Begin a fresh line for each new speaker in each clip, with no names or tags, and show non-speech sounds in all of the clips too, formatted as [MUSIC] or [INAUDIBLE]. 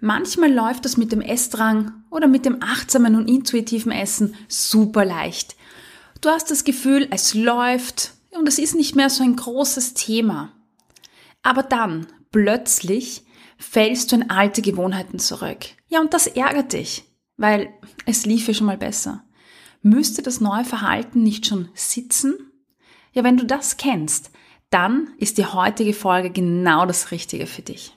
Manchmal läuft das mit dem Essdrang oder mit dem achtsamen und intuitiven Essen super leicht. Du hast das Gefühl, es läuft und es ist nicht mehr so ein großes Thema. Aber dann, plötzlich, fällst du in alte Gewohnheiten zurück. Ja, und das ärgert dich, weil es lief ja schon mal besser. Müsste das neue Verhalten nicht schon sitzen? Ja, wenn du das kennst, dann ist die heutige Folge genau das Richtige für dich.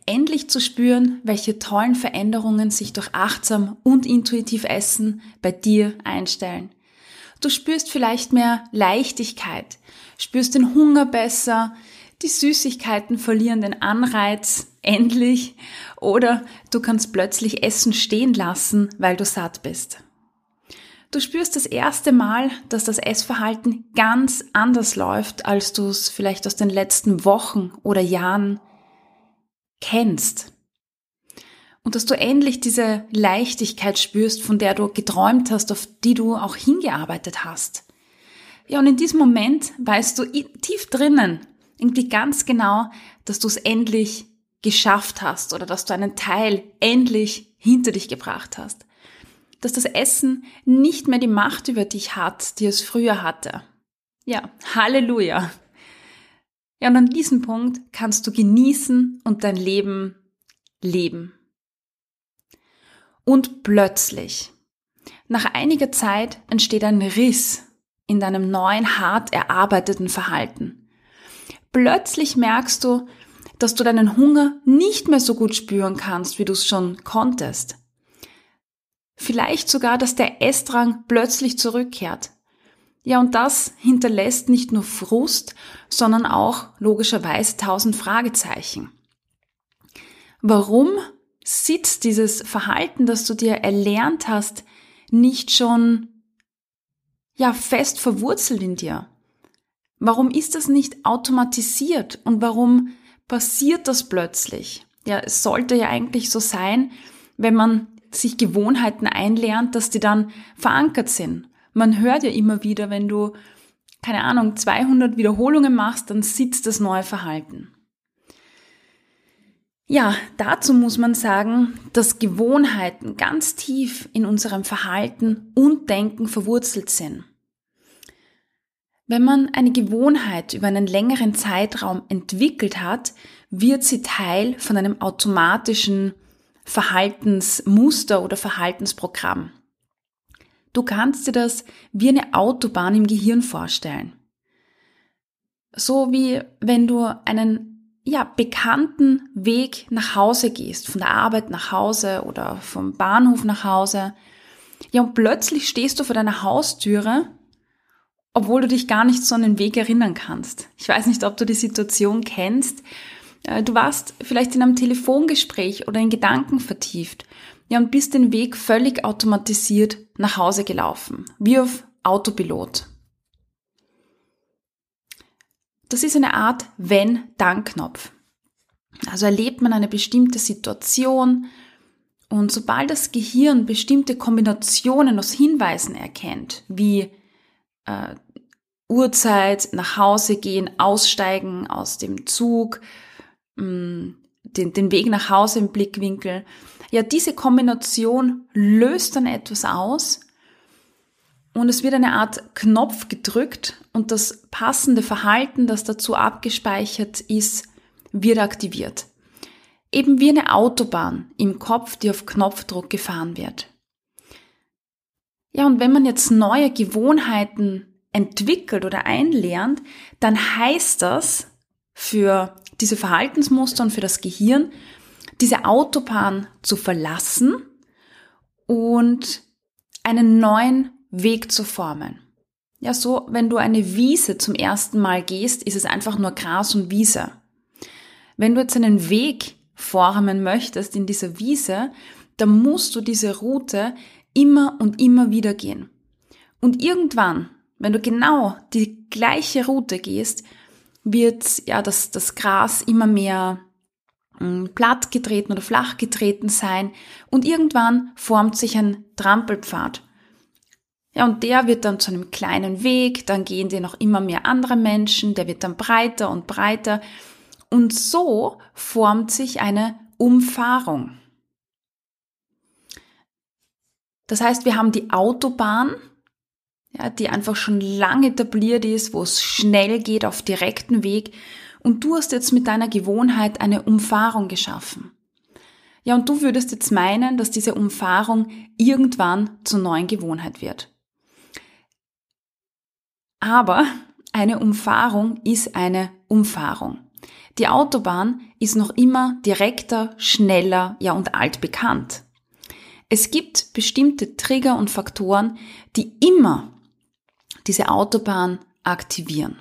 endlich zu spüren, welche tollen Veränderungen sich durch achtsam und intuitiv Essen bei dir einstellen. Du spürst vielleicht mehr Leichtigkeit, spürst den Hunger besser, die Süßigkeiten verlieren den Anreiz endlich oder du kannst plötzlich Essen stehen lassen, weil du satt bist. Du spürst das erste Mal, dass das Essverhalten ganz anders läuft, als du es vielleicht aus den letzten Wochen oder Jahren kennst. Und dass du endlich diese Leichtigkeit spürst, von der du geträumt hast, auf die du auch hingearbeitet hast. Ja, und in diesem Moment weißt du tief drinnen, irgendwie ganz genau, dass du es endlich geschafft hast oder dass du einen Teil endlich hinter dich gebracht hast. Dass das Essen nicht mehr die Macht über dich hat, die es früher hatte. Ja, Halleluja. Ja, und an diesem Punkt kannst du genießen und dein Leben leben. Und plötzlich, nach einiger Zeit entsteht ein Riss in deinem neuen, hart erarbeiteten Verhalten. Plötzlich merkst du, dass du deinen Hunger nicht mehr so gut spüren kannst, wie du es schon konntest. Vielleicht sogar, dass der Essdrang plötzlich zurückkehrt. Ja, und das hinterlässt nicht nur Frust, sondern auch logischerweise tausend Fragezeichen. Warum sitzt dieses Verhalten, das du dir erlernt hast, nicht schon ja fest verwurzelt in dir? Warum ist das nicht automatisiert und warum passiert das plötzlich? Ja, es sollte ja eigentlich so sein, wenn man sich Gewohnheiten einlernt, dass die dann verankert sind man hört ja immer wieder, wenn du, keine Ahnung, 200 Wiederholungen machst, dann sitzt das neue Verhalten. Ja, dazu muss man sagen, dass Gewohnheiten ganz tief in unserem Verhalten und Denken verwurzelt sind. Wenn man eine Gewohnheit über einen längeren Zeitraum entwickelt hat, wird sie Teil von einem automatischen Verhaltensmuster oder Verhaltensprogramm. Du kannst dir das wie eine Autobahn im Gehirn vorstellen. So wie wenn du einen ja, bekannten Weg nach Hause gehst, von der Arbeit nach Hause oder vom Bahnhof nach Hause. Ja, und plötzlich stehst du vor deiner Haustüre, obwohl du dich gar nicht so an den Weg erinnern kannst. Ich weiß nicht, ob du die Situation kennst. Äh, du warst vielleicht in einem Telefongespräch oder in Gedanken vertieft ja, und bist den Weg völlig automatisiert nach Hause gelaufen, wie auf Autopilot. Das ist eine Art Wenn-Dann-Knopf. Also erlebt man eine bestimmte Situation und sobald das Gehirn bestimmte Kombinationen aus Hinweisen erkennt, wie äh, Uhrzeit, nach Hause gehen, aussteigen aus dem Zug, mh, mm, den, den Weg nach Hause im Blickwinkel, ja, diese Kombination löst dann etwas aus und es wird eine Art Knopf gedrückt und das passende Verhalten, das dazu abgespeichert ist, wird aktiviert. Eben wie eine Autobahn im Kopf, die auf Knopfdruck gefahren wird. Ja, und wenn man jetzt neue Gewohnheiten entwickelt oder einlernt, dann heißt das für diese Verhaltensmuster und für das Gehirn, diese Autobahn zu verlassen und einen neuen Weg zu formen. Ja, so, wenn du eine Wiese zum ersten Mal gehst, ist es einfach nur Gras und Wiese. Wenn du jetzt einen Weg formen möchtest in dieser Wiese, dann musst du diese Route immer und immer wieder gehen. Und irgendwann, wenn du genau die gleiche Route gehst, wird ja das, das Gras immer mehr platt getreten oder flach getreten sein und irgendwann formt sich ein Trampelpfad. Ja, und der wird dann zu einem kleinen Weg, dann gehen dir noch immer mehr andere Menschen, der wird dann breiter und breiter und so formt sich eine Umfahrung. Das heißt, wir haben die Autobahn, ja, die einfach schon lange etabliert ist, wo es schnell geht auf direkten Weg. Und du hast jetzt mit deiner Gewohnheit eine Umfahrung geschaffen. Ja, und du würdest jetzt meinen, dass diese Umfahrung irgendwann zur neuen Gewohnheit wird. Aber eine Umfahrung ist eine Umfahrung. Die Autobahn ist noch immer direkter, schneller, ja und altbekannt. Es gibt bestimmte Trigger und Faktoren, die immer diese Autobahn aktivieren.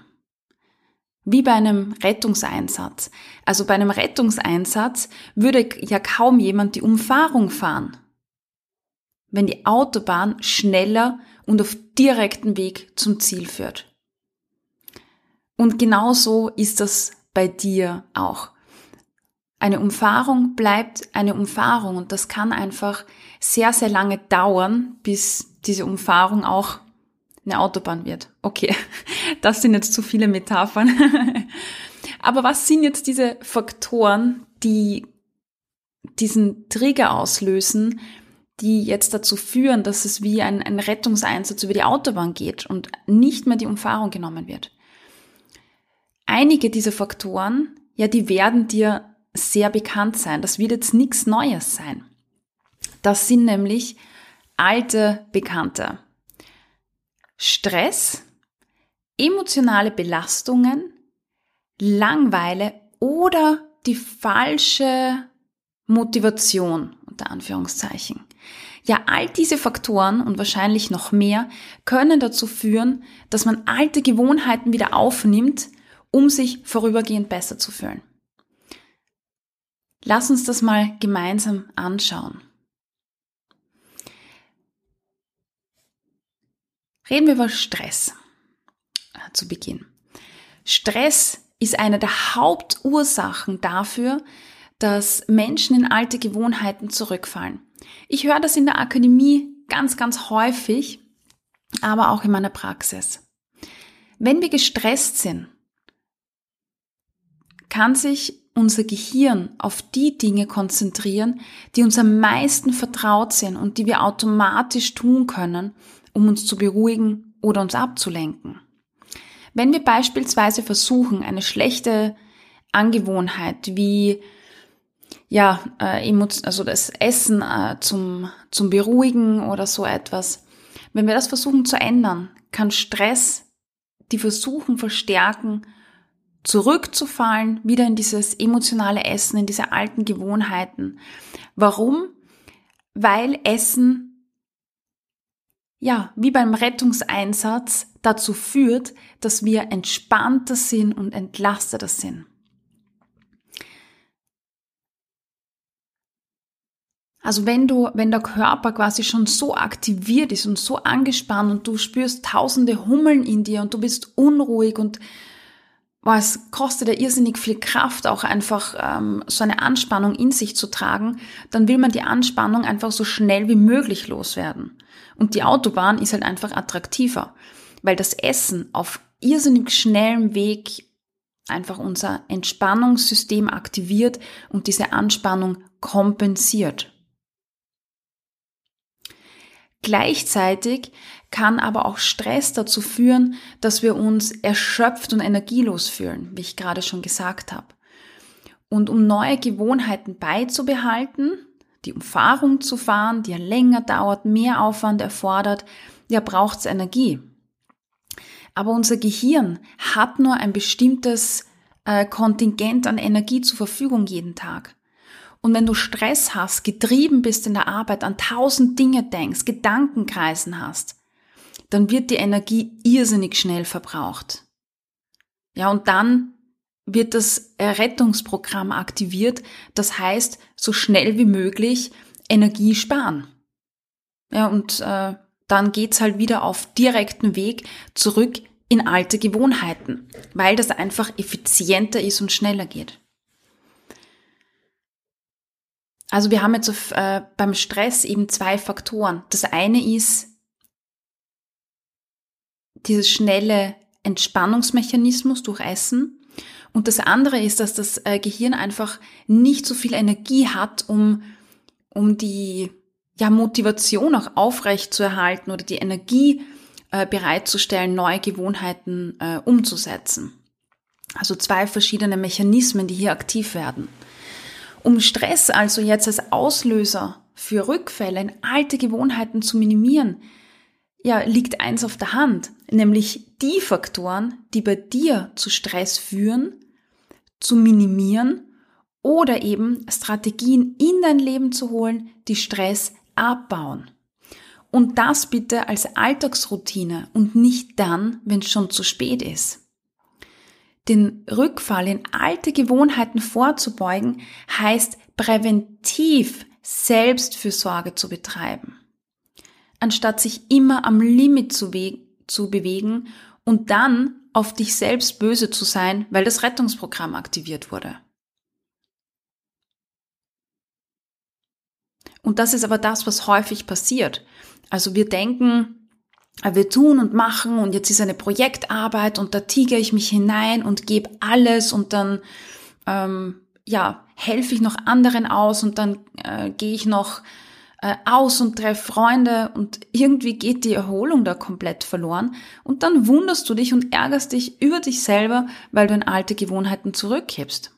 Wie bei einem Rettungseinsatz. Also bei einem Rettungseinsatz würde ja kaum jemand die Umfahrung fahren, wenn die Autobahn schneller und auf direkten Weg zum Ziel führt. Und genauso ist das bei dir auch. Eine Umfahrung bleibt eine Umfahrung und das kann einfach sehr, sehr lange dauern, bis diese Umfahrung auch eine Autobahn wird. Okay, [LAUGHS] das sind jetzt zu viele Metaphern. [LAUGHS] Aber was sind jetzt diese Faktoren, die diesen Trigger auslösen, die jetzt dazu führen, dass es wie ein, ein Rettungseinsatz über die Autobahn geht und nicht mehr die Umfahrung genommen wird? Einige dieser Faktoren, ja, die werden dir sehr bekannt sein. Das wird jetzt nichts Neues sein. Das sind nämlich alte Bekannte. Stress, emotionale Belastungen, Langweile oder die falsche Motivation unter Anführungszeichen. Ja, all diese Faktoren und wahrscheinlich noch mehr können dazu führen, dass man alte Gewohnheiten wieder aufnimmt, um sich vorübergehend besser zu fühlen. Lass uns das mal gemeinsam anschauen. Reden wir über Stress äh, zu Beginn. Stress ist eine der Hauptursachen dafür, dass Menschen in alte Gewohnheiten zurückfallen. Ich höre das in der Akademie ganz, ganz häufig, aber auch in meiner Praxis. Wenn wir gestresst sind, kann sich unser Gehirn auf die Dinge konzentrieren, die uns am meisten vertraut sind und die wir automatisch tun können, um uns zu beruhigen oder uns abzulenken. Wenn wir beispielsweise versuchen, eine schlechte Angewohnheit wie ja, äh, also das Essen äh, zum, zum Beruhigen oder so etwas, wenn wir das versuchen zu ändern, kann Stress die Versuchen verstärken, zurückzufallen, wieder in dieses emotionale Essen, in diese alten Gewohnheiten. Warum? Weil Essen, ja, wie beim Rettungseinsatz dazu führt, dass wir entspannter sind und entlasteter sind. Also wenn du, wenn der Körper quasi schon so aktiviert ist und so angespannt und du spürst tausende Hummeln in dir und du bist unruhig und es kostet ja irrsinnig viel Kraft, auch einfach ähm, so eine Anspannung in sich zu tragen, dann will man die Anspannung einfach so schnell wie möglich loswerden. Und die Autobahn ist halt einfach attraktiver, weil das Essen auf irrsinnig schnellem Weg einfach unser Entspannungssystem aktiviert und diese Anspannung kompensiert. Gleichzeitig kann aber auch Stress dazu führen, dass wir uns erschöpft und energielos fühlen, wie ich gerade schon gesagt habe. Und um neue Gewohnheiten beizubehalten, die Umfahrung zu fahren, die ja länger dauert, mehr Aufwand erfordert, ja braucht es Energie. Aber unser Gehirn hat nur ein bestimmtes äh, Kontingent an Energie zur Verfügung jeden Tag. Und wenn du Stress hast, getrieben bist in der Arbeit, an tausend Dinge denkst, Gedankenkreisen hast, dann wird die Energie irrsinnig schnell verbraucht. Ja, und dann wird das Rettungsprogramm aktiviert. Das heißt, so schnell wie möglich Energie sparen. Ja, und äh, dann geht's halt wieder auf direkten Weg zurück in alte Gewohnheiten, weil das einfach effizienter ist und schneller geht. Also wir haben jetzt auf, äh, beim Stress eben zwei Faktoren. Das eine ist dieses schnelle Entspannungsmechanismus durch Essen. Und das andere ist, dass das äh, Gehirn einfach nicht so viel Energie hat, um, um die ja, Motivation auch aufrecht zu erhalten oder die Energie äh, bereitzustellen, neue Gewohnheiten äh, umzusetzen. Also zwei verschiedene Mechanismen, die hier aktiv werden. Um Stress also jetzt als Auslöser für Rückfälle in alte Gewohnheiten zu minimieren, ja, liegt eins auf der Hand, nämlich die Faktoren, die bei dir zu Stress führen, zu minimieren oder eben Strategien in dein Leben zu holen, die Stress abbauen. Und das bitte als Alltagsroutine und nicht dann, wenn es schon zu spät ist. Den Rückfall in alte Gewohnheiten vorzubeugen, heißt präventiv Selbstfürsorge zu betreiben anstatt sich immer am Limit zu, zu bewegen und dann auf dich selbst böse zu sein, weil das Rettungsprogramm aktiviert wurde. Und das ist aber das, was häufig passiert. Also wir denken, wir tun und machen und jetzt ist eine Projektarbeit und da tigere ich mich hinein und gebe alles und dann ähm, ja helfe ich noch anderen aus und dann äh, gehe ich noch äh, aus und treff Freunde und irgendwie geht die Erholung da komplett verloren und dann wunderst du dich und ärgerst dich über dich selber, weil du in alte Gewohnheiten zurückkippst.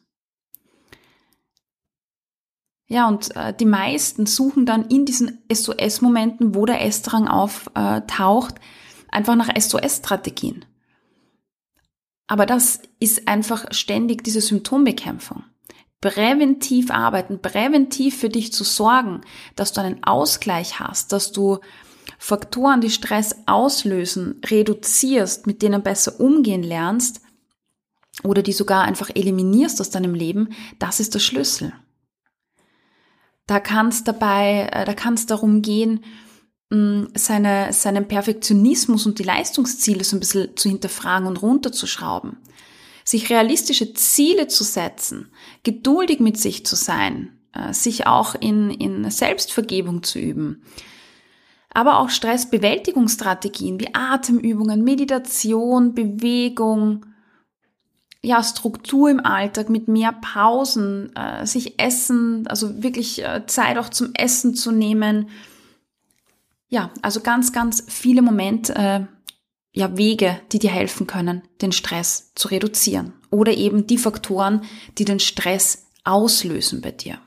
Ja, und äh, die meisten suchen dann in diesen SOS-Momenten, wo der Essdrang auftaucht, einfach nach SOS-Strategien. Aber das ist einfach ständig diese Symptombekämpfung präventiv arbeiten, präventiv für dich zu sorgen, dass du einen Ausgleich hast, dass du Faktoren, die Stress auslösen, reduzierst, mit denen besser umgehen lernst oder die sogar einfach eliminierst aus deinem Leben, das ist der Schlüssel. Da kann es dabei, äh, da kann es darum gehen, mm, seine, seinen Perfektionismus und die Leistungsziele so ein bisschen zu hinterfragen und runterzuschrauben sich realistische Ziele zu setzen, geduldig mit sich zu sein, äh, sich auch in, in Selbstvergebung zu üben. Aber auch Stressbewältigungsstrategien wie Atemübungen, Meditation, Bewegung, ja, Struktur im Alltag mit mehr Pausen, äh, sich Essen, also wirklich äh, Zeit auch zum Essen zu nehmen. Ja, also ganz, ganz viele Momente, ja, Wege, die dir helfen können, den Stress zu reduzieren. Oder eben die Faktoren, die den Stress auslösen bei dir.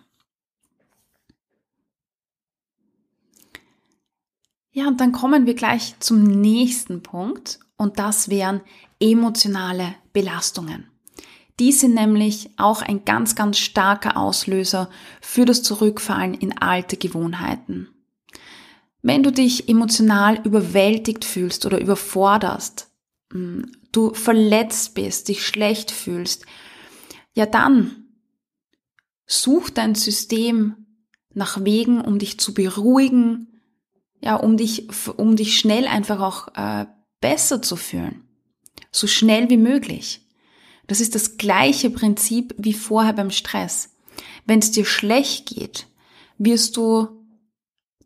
Ja, und dann kommen wir gleich zum nächsten Punkt und das wären emotionale Belastungen. Die sind nämlich auch ein ganz, ganz starker Auslöser für das Zurückfallen in alte Gewohnheiten. Wenn du dich emotional überwältigt fühlst oder überforderst, mm, du verletzt bist, dich schlecht fühlst, ja dann such dein System nach Wegen, um dich zu beruhigen, ja, um dich, um dich schnell einfach auch äh, besser zu fühlen. So schnell wie möglich. Das ist das gleiche Prinzip wie vorher beim Stress. Wenn es dir schlecht geht, wirst du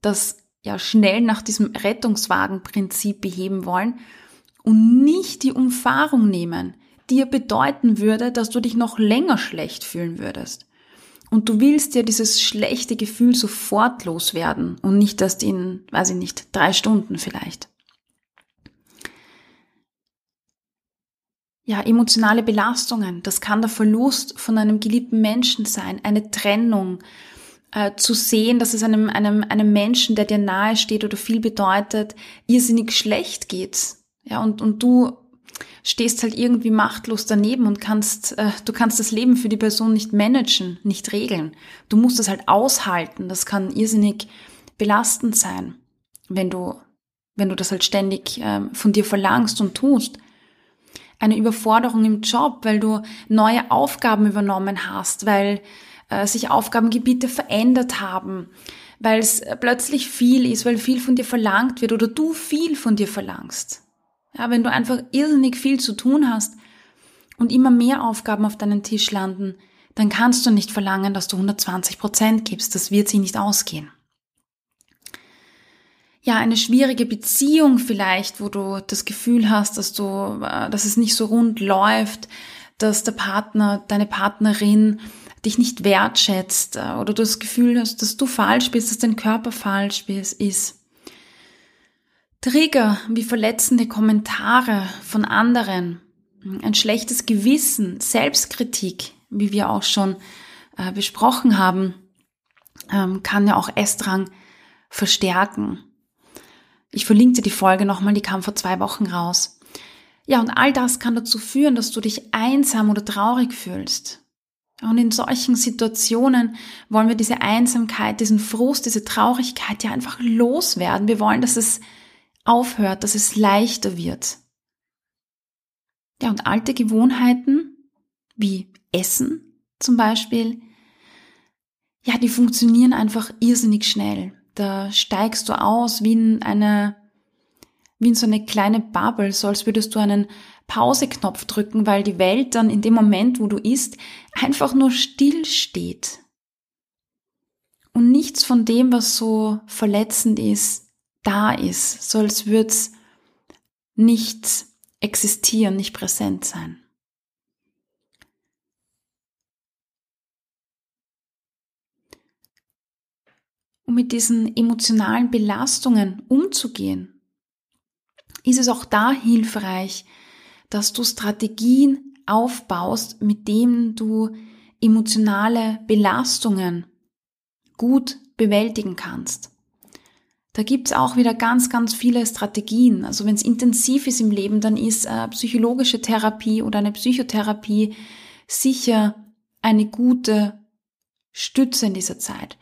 das ja schnell nach diesem Rettungswagenprinzip beheben wollen und nicht die Umfahrung nehmen, die ja bedeuten würde, dass du dich noch länger schlecht fühlen würdest. Und du willst ja dieses schlechte Gefühl sofort loswerden und nicht erst in, weiß ich nicht, drei Stunden vielleicht. Ja, emotionale Belastungen, das kann der Verlust von einem geliebten Menschen sein, eine Trennung, äh, zu sehen, dass es einem, einem, einem Menschen, der dir nahe steht oder viel bedeutet, irrsinnig schlecht geht. Ja, und, und du stehst halt irgendwie machtlos daneben und kannst, äh, du kannst das Leben für die Person nicht managen, nicht regeln. Du musst das halt aushalten. Das kann irrsinnig belastend sein, wenn du, wenn du das halt ständig äh, von dir verlangst und tust. eine Überforderung im Job, weil du neue Aufgaben übernommen hast, weil äh, sich Aufgabengebiete verändert haben, weil es plötzlich viel ist, weil viel von dir verlangt wird oder du viel von dir verlangst. Ja, wenn du einfach irrsinnig viel zu tun hast und immer mehr Aufgaben auf deinen Tisch landen, dann kannst du nicht verlangen, dass du 120 Prozent gibst. Das wird sich nicht ausgehen. Ja, eine schwierige Beziehung vielleicht, wo du das Gefühl hast, dass du, äh, dass es nicht so rund läuft, dass der Partner, deine Partnerin dich nicht wertschätzt äh, oder du das Gefühl hast, dass du falsch bist, dass dein Körper falsch ist. Trigger wie verletzende Kommentare von anderen, ein schlechtes Gewissen, Selbstkritik, wie wir auch schon äh, besprochen haben, ähm, kann ja auch Essdrang verstärken. Ich verlinke dir die Folge nochmal, die kam vor zwei Wochen raus. Ja, und all das kann dazu führen, dass du dich einsam oder traurig fühlst. Und in solchen Situationen wollen wir diese Einsamkeit, diesen Frust, diese Traurigkeit ja einfach loswerden. Wir wollen, dass es aufhört, dass es leichter wird. Ja, und alte Gewohnheiten, wie Essen zum Beispiel, ja, die funktionieren einfach irrsinnig schnell. Da steigst du aus wie in eine, wie in so eine kleine Bubble, so als würdest du einen Pauseknopf drücken, weil die Welt dann in dem Moment, wo du isst, einfach nur still steht. Und nichts von dem, was so verletzend ist, da ist, so als würde es nicht existieren, nicht präsent sein. Um mit diesen emotionalen Belastungen umzugehen, ist es auch da hilfreich, dass du Strategien aufbaust, mit denen du emotionale Belastungen gut bewältigen kannst. Da gibt's auch wieder ganz, ganz viele Strategien. Also wenn es intensiv ist im Leben, dann ist äh, psychologische Therapie oder eine Psychotherapie sicher eine gute Stütze in dieser Zeit.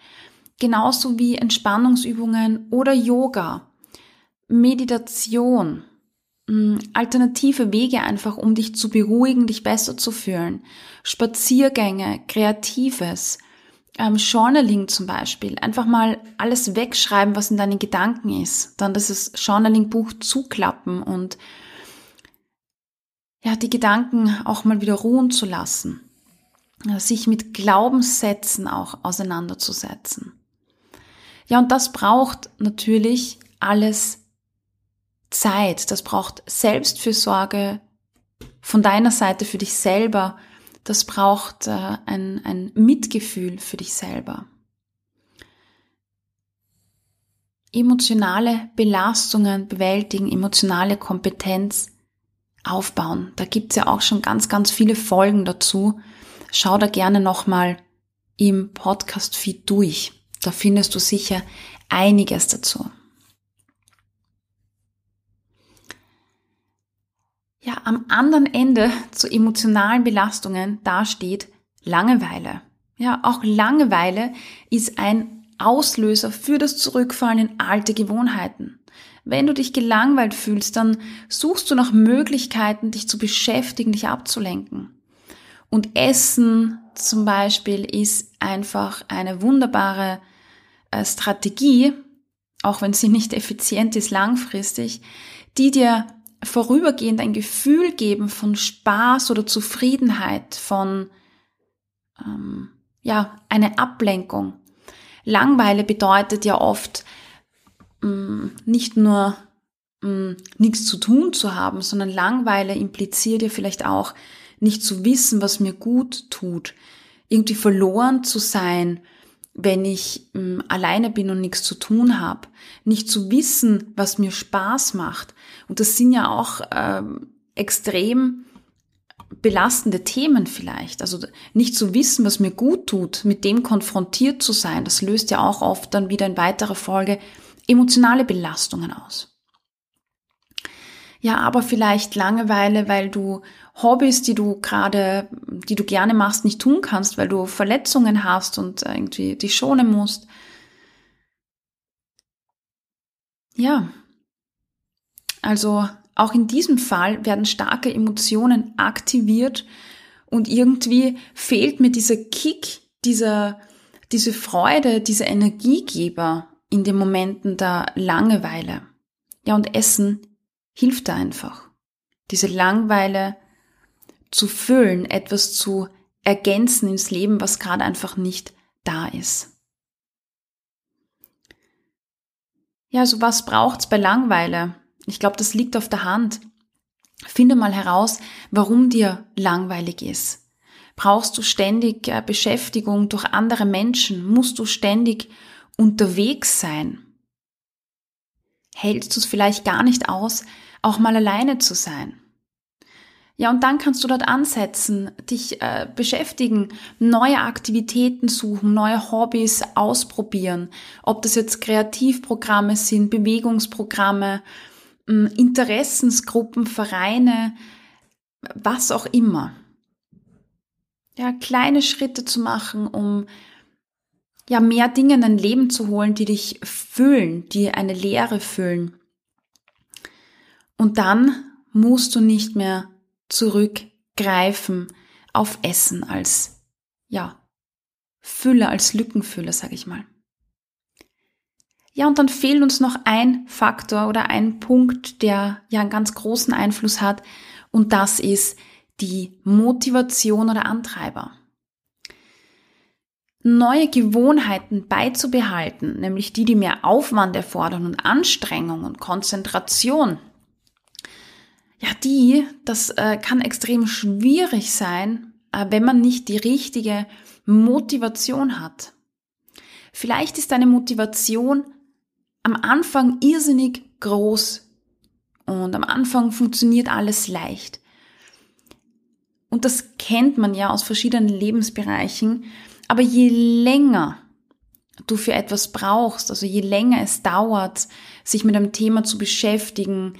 Genauso wie Entspannungsübungen oder Yoga, Meditation, alternative Wege einfach, um dich zu beruhigen, dich besser zu fühlen. Spaziergänge, Kreatives, ähm, Journaling zum Beispiel. Einfach mal alles wegschreiben, was in deinen Gedanken ist. Dann das Journaling-Buch zuklappen und ja, die Gedanken auch mal wieder ruhen zu lassen. Sich mit Glaubenssätzen auch auseinanderzusetzen. Ja, und das braucht natürlich alles Zeit, das braucht Selbstfürsorge von deiner Seite für dich selber, das braucht äh, ein, ein Mitgefühl für dich selber. Emotionale Belastungen bewältigen, emotionale Kompetenz aufbauen. Da gibt's ja auch schon ganz, ganz viele Folgen dazu. Schau da gerne nochmal im Podcast-Feed durch. Da findest du sicher einiges dazu. ja am anderen Ende zu emotionalen Belastungen dasteht Langeweile. Ja, auch Langeweile ist ein Auslöser für das Zurückfallen in alte Gewohnheiten. Wenn du dich gelangweilt fühlst, dann suchst du nach Möglichkeiten, dich zu beschäftigen, dich abzulenken. Und Essen zum Beispiel ist einfach eine wunderbare äh, Strategie, auch wenn sie nicht [LAUGHS] effizient ist langfristig, die dir vorübergehend ein Gefühl geben von Spaß oder Zufriedenheit, von ähm, ja eine Ablenkung. Langweile bedeutet ja oft ähm, nicht nur ähm, nichts zu tun zu haben, sondern Langweile impliziert ja vielleicht auch nicht zu wissen, was mir gut tut, irgendwie verloren zu sein, wenn ich ähm, alleine bin und nichts zu tun habe, nicht zu wissen, was mir Spaß macht. Und das sind ja auch ähm, extrem belastende Themen vielleicht. Also nicht zu wissen, was mir gut tut, mit dem konfrontiert zu sein, das löst ja auch oft dann wieder in weiterer Folge emotionale Belastungen aus. Ja, aber vielleicht Langeweile, weil du Hobbys, die du gerade, die du gerne machst, nicht tun kannst, weil du Verletzungen hast und irgendwie dich schonen musst. Ja, also auch in diesem Fall werden starke Emotionen aktiviert und irgendwie fehlt mir dieser Kick, dieser, diese Freude, dieser Energiegeber in den Momenten der Langeweile. Ja, und Essen hilft da einfach. Diese Langweile zu füllen, etwas zu ergänzen ins Leben, was gerade einfach nicht da ist. Ja, also was braucht's bei Langweile? Ich glaube, das liegt auf der Hand. Finde mal heraus, warum dir langweilig ist. Brauchst du ständig äh, Beschäftigung durch andere Menschen? Musst du ständig unterwegs sein? Hältst du es vielleicht gar nicht aus, auch mal alleine zu sein? Ja, und dann kannst du dort ansetzen, dich äh, beschäftigen, neue Aktivitäten suchen, neue Hobbys ausprobieren. Ob das jetzt Kreativprogramme sind, Bewegungsprogramme, äh, Interessensgruppen, Vereine, was auch immer. Ja, kleine Schritte zu machen, um ja mehr Dinge in dein Leben zu holen, die dich füllen, die eine Leere füllen. Und dann musst du nicht mehr zurückgreifen auf Essen als, ja, Fülle, als Lückenfüller, sage ich mal. Ja, und dann fehlt uns noch ein Faktor oder ein Punkt, der ja einen ganz großen Einfluss hat, und das ist die Motivation oder Antreiber. Neue Gewohnheiten beizubehalten, nämlich die, die mehr Aufwand erfordern und Anstrengung und Konzentration, ja, die, das äh, kann extrem schwierig sein, äh, wenn man nicht die richtige Motivation hat. Vielleicht ist deine Motivation am Anfang irrsinnig groß und am Anfang funktioniert alles leicht. Und das kennt man ja aus verschiedenen Lebensbereichen. Aber je länger du für etwas brauchst, also je länger es dauert, sich mit einem Thema zu beschäftigen,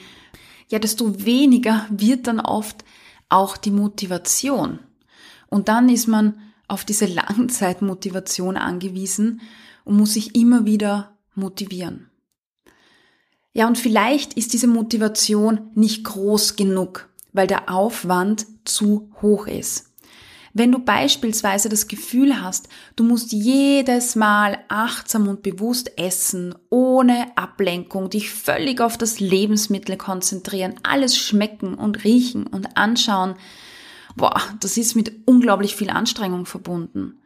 ja, desto weniger wird dann oft auch die Motivation. Und dann ist man auf diese Langzeitmotivation angewiesen und muss sich immer wieder motivieren. Ja, und vielleicht ist diese Motivation nicht groß genug, weil der Aufwand zu hoch ist. Wenn du beispielsweise das Gefühl hast, du musst jedes Mal achtsam und bewusst essen, ohne Ablenkung, dich völlig auf das Lebensmittel konzentrieren, alles schmecken und riechen und anschauen, boah, das ist mit unglaublich viel Anstrengung verbunden.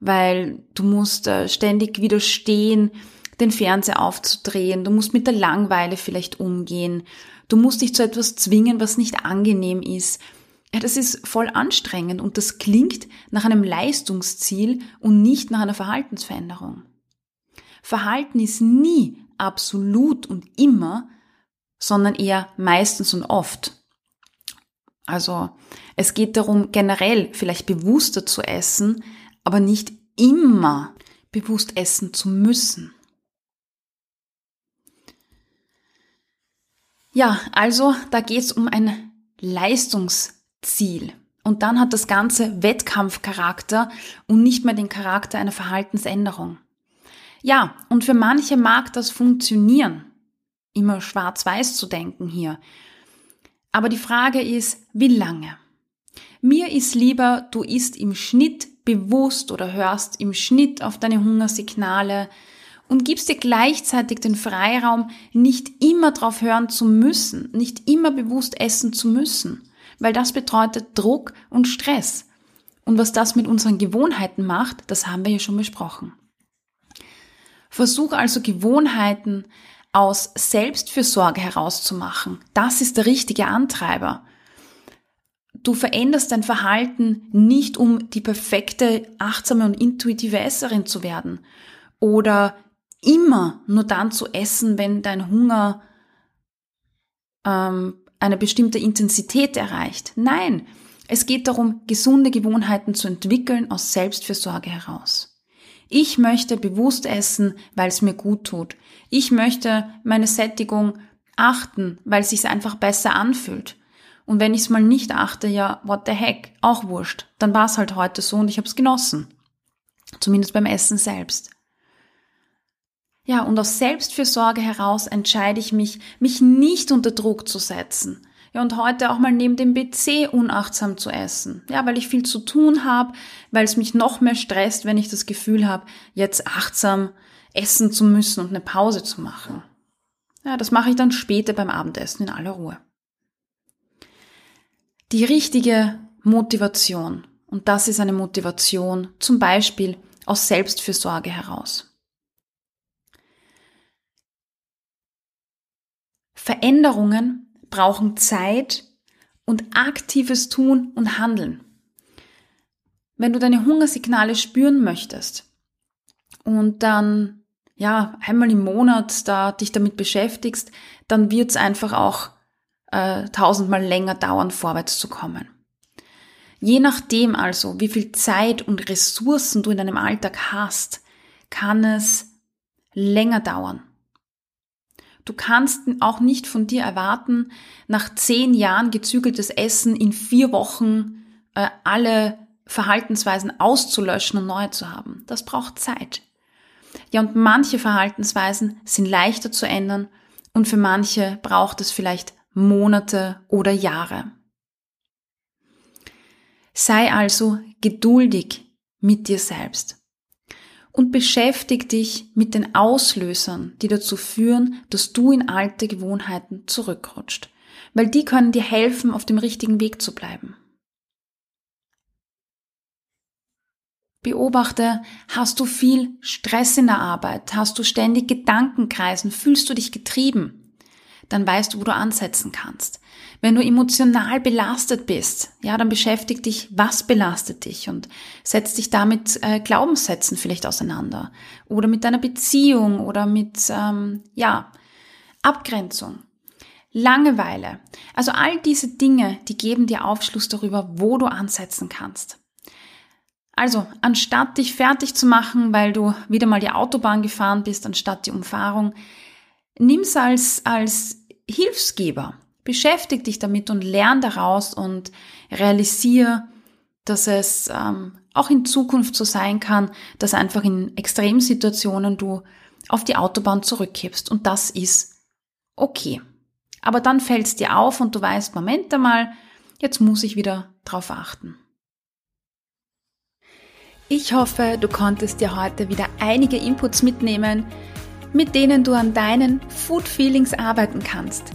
Weil du musst äh, ständig widerstehen, den Fernseher aufzudrehen, du musst mit der Langweile vielleicht umgehen, du musst dich zu etwas zwingen, was nicht angenehm ist, ja, das ist voll anstrengend und das klingt nach einem Leistungsziel und nicht nach einer Verhaltensveränderung. Verhalten ist nie absolut und immer, sondern eher meistens und oft. Also es geht darum, generell vielleicht bewusster zu essen, aber nicht immer bewusst essen zu müssen. Ja, also da geht es um ein Leistungs Ziel. Und dann hat das Ganze Wettkampfcharakter und nicht mehr den Charakter einer Verhaltensänderung. Ja, und für manche mag das funktionieren, immer schwarz-weiß zu denken hier. Aber die Frage ist, wie lange? Mir ist lieber, du isst im Schnitt bewusst oder hörst im Schnitt auf deine Hungersignale und gibst dir gleichzeitig den Freiraum, nicht immer drauf hören zu müssen, nicht immer bewusst essen zu müssen weil das bedeutet Druck und Stress. Und was das mit unseren Gewohnheiten macht, das haben wir ja schon besprochen. Versuch also Gewohnheiten aus Selbstfürsorge herauszumachen. Das ist der richtige Antreiber. Du veränderst dein Verhalten nicht, um die perfekte, achtsame und intuitive Esserin zu werden oder immer nur dann zu essen, wenn dein Hunger ähm, eine bestimmte Intensität erreicht. Nein, es geht darum, gesunde Gewohnheiten zu entwickeln aus Selbstfürsorge heraus. Ich möchte bewusst essen, weil es mir gut tut. Ich möchte meine Sättigung achten, weil es sich einfach besser anfühlt. Und wenn ich es mal nicht achte, ja, what the heck, auch wurscht. Dann war es halt heute so und ich habe es genossen. Zumindest beim Essen selbst. Ja, und aus Selbstfürsorge heraus entscheide ich mich, mich nicht unter Druck zu setzen. Ja, und heute auch mal neben dem PC unachtsam zu essen. Ja, weil ich viel zu tun habe, weil es mich noch mehr stresst, wenn ich das Gefühl habe, jetzt achtsam essen zu müssen und eine Pause zu machen. Ja, das mache ich dann später beim Abendessen in aller Ruhe. Die richtige Motivation. Und das ist eine Motivation zum Beispiel aus Selbstfürsorge heraus. Veränderungen brauchen Zeit und aktives Tun und Handeln. Wenn du deine Hungersignale spüren möchtest und dann ja einmal im Monat da dich damit beschäftigst, dann wird es einfach auch äh, tausendmal länger dauern, vorwärts zu kommen. Je nachdem also, wie viel Zeit und Ressourcen du in deinem Alltag hast, kann es länger dauern. Du kannst auch nicht von dir erwarten, nach zehn Jahren gezügeltes Essen in vier Wochen äh, alle Verhaltensweisen auszulöschen und neue zu haben. Das braucht Zeit. Ja, und manche Verhaltensweisen sind leichter zu ändern und für manche braucht es vielleicht Monate oder Jahre. Sei also geduldig mit dir selbst und beschäftig dich mit den Auslösern, die dazu führen, dass du in alte Gewohnheiten zurückrutscht, weil die können dir helfen, auf dem richtigen Weg zu bleiben. Beobachte, hast du viel Stress in der Arbeit? Hast du ständig Gedankenkreisen? Fühlst du dich getrieben? dann weißt du, wo du ansetzen kannst. Wenn du emotional belastet bist, ja, dann beschäftig dich, was belastet dich und setz dich damit äh, Glaubenssätzen vielleicht auseinander oder mit deiner Beziehung oder mit, ähm, ja, Abgrenzung. Langeweile. Also all diese Dinge, die geben dir Aufschluss darüber, wo du ansetzen kannst. Also, anstatt dich fertig zu machen, weil du wieder mal die Autobahn gefahren bist, anstatt die Umfahrung, nimm's als, als Hilfsgeber. Beschäftig dich damit und lern daraus und realisiere, dass es ähm, auch in Zukunft so sein kann, dass einfach in Extremsituationen du auf die Autobahn zurückkippst. Und das ist okay. Aber dann fällt es dir auf und du weißt, Moment einmal, jetzt muss ich wieder drauf achten. Ich hoffe, du konntest dir heute wieder einige Inputs mitnehmen, mit denen du an deinen Food Feelings arbeiten kannst.